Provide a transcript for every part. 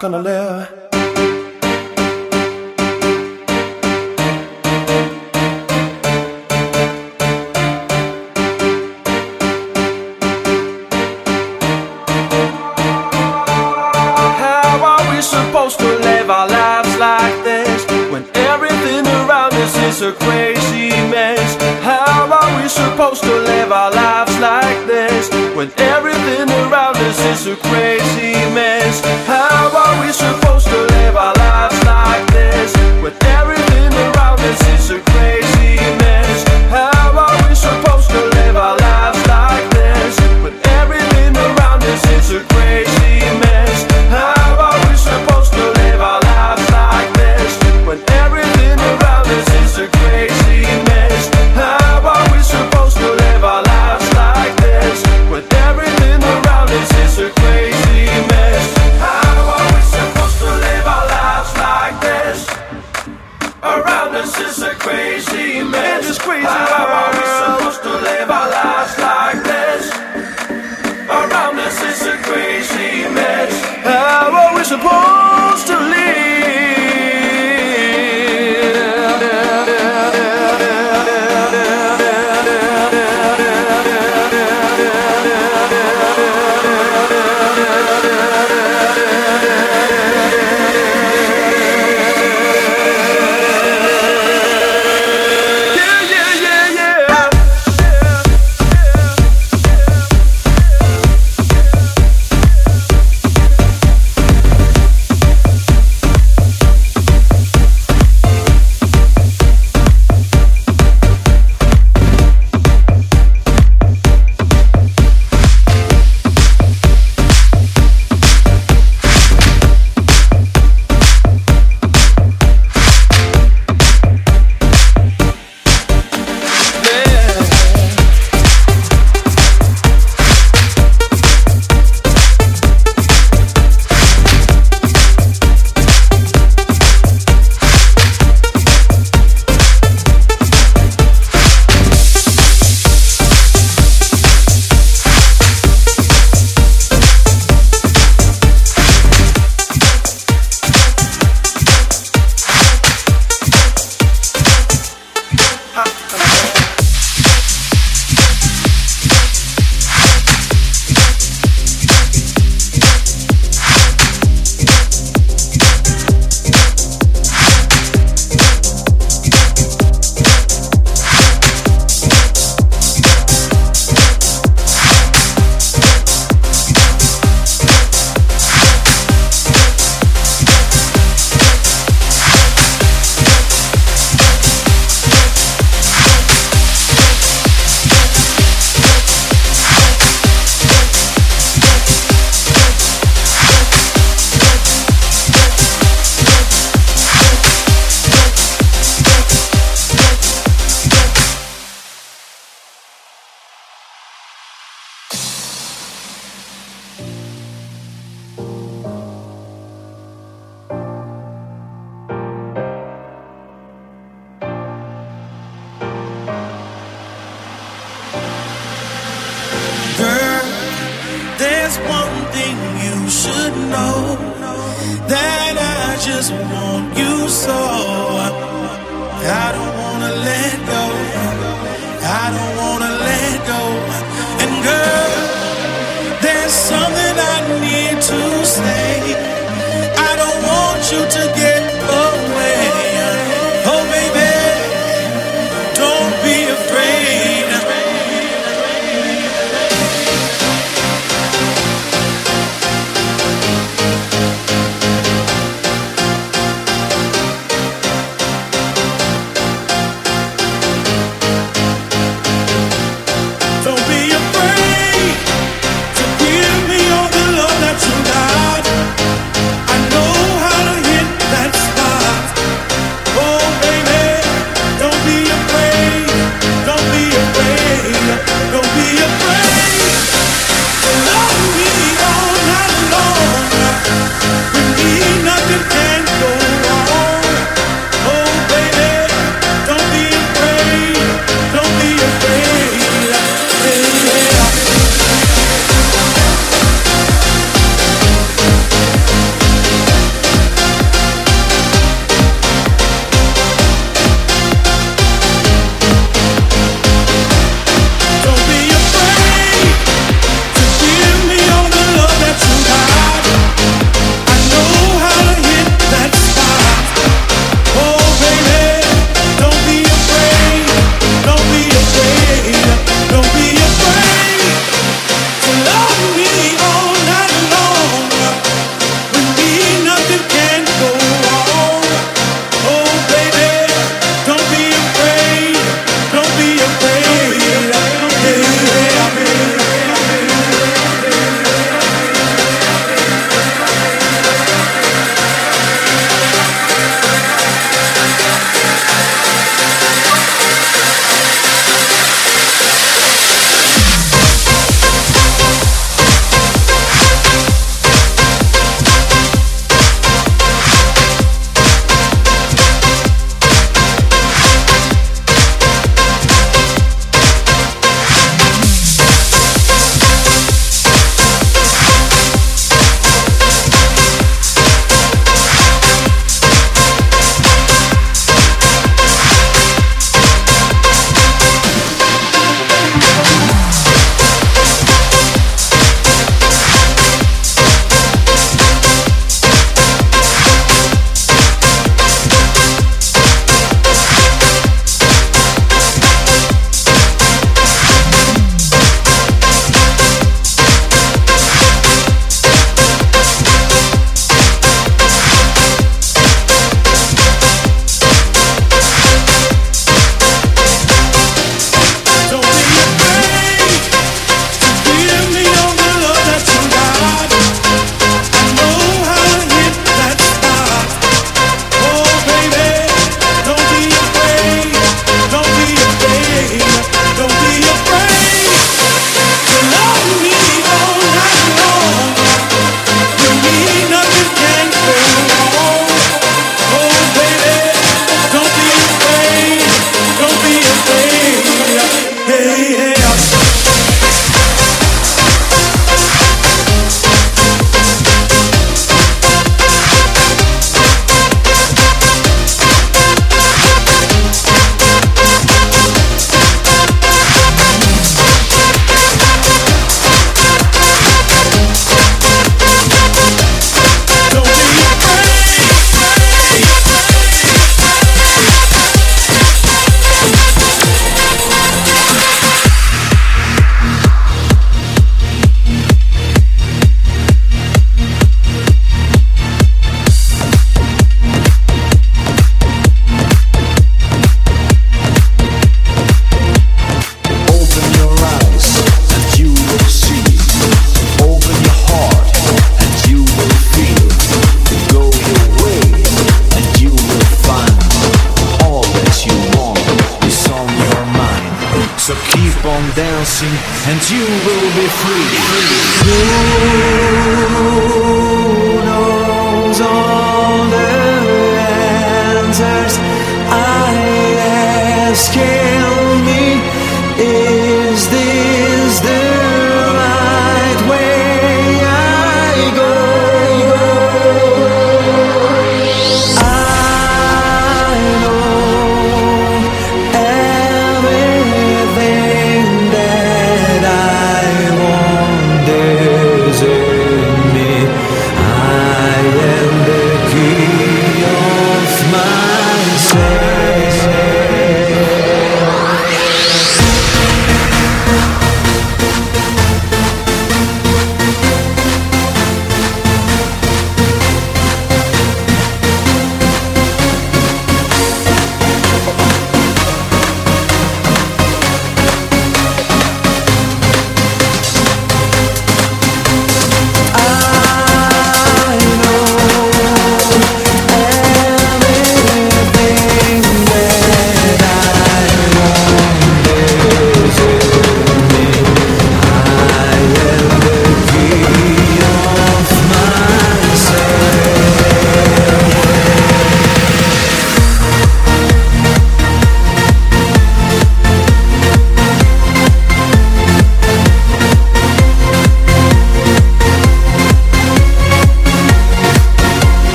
How you gonna live? How are we supposed to live our lives like this when everything around us is a crazy mess? How are we supposed to live our lives like this when everything around us is a crazy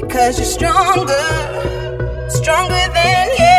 take stronger Stronger than what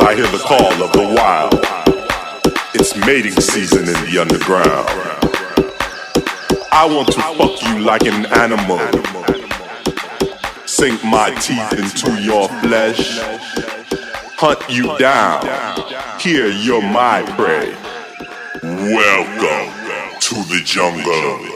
I hear the call of the wild. It's mating season in the underground. I want to fuck you like an animal. Sink my teeth into your flesh. Hunt you down. Here you're my prey. Welcome to the jungle.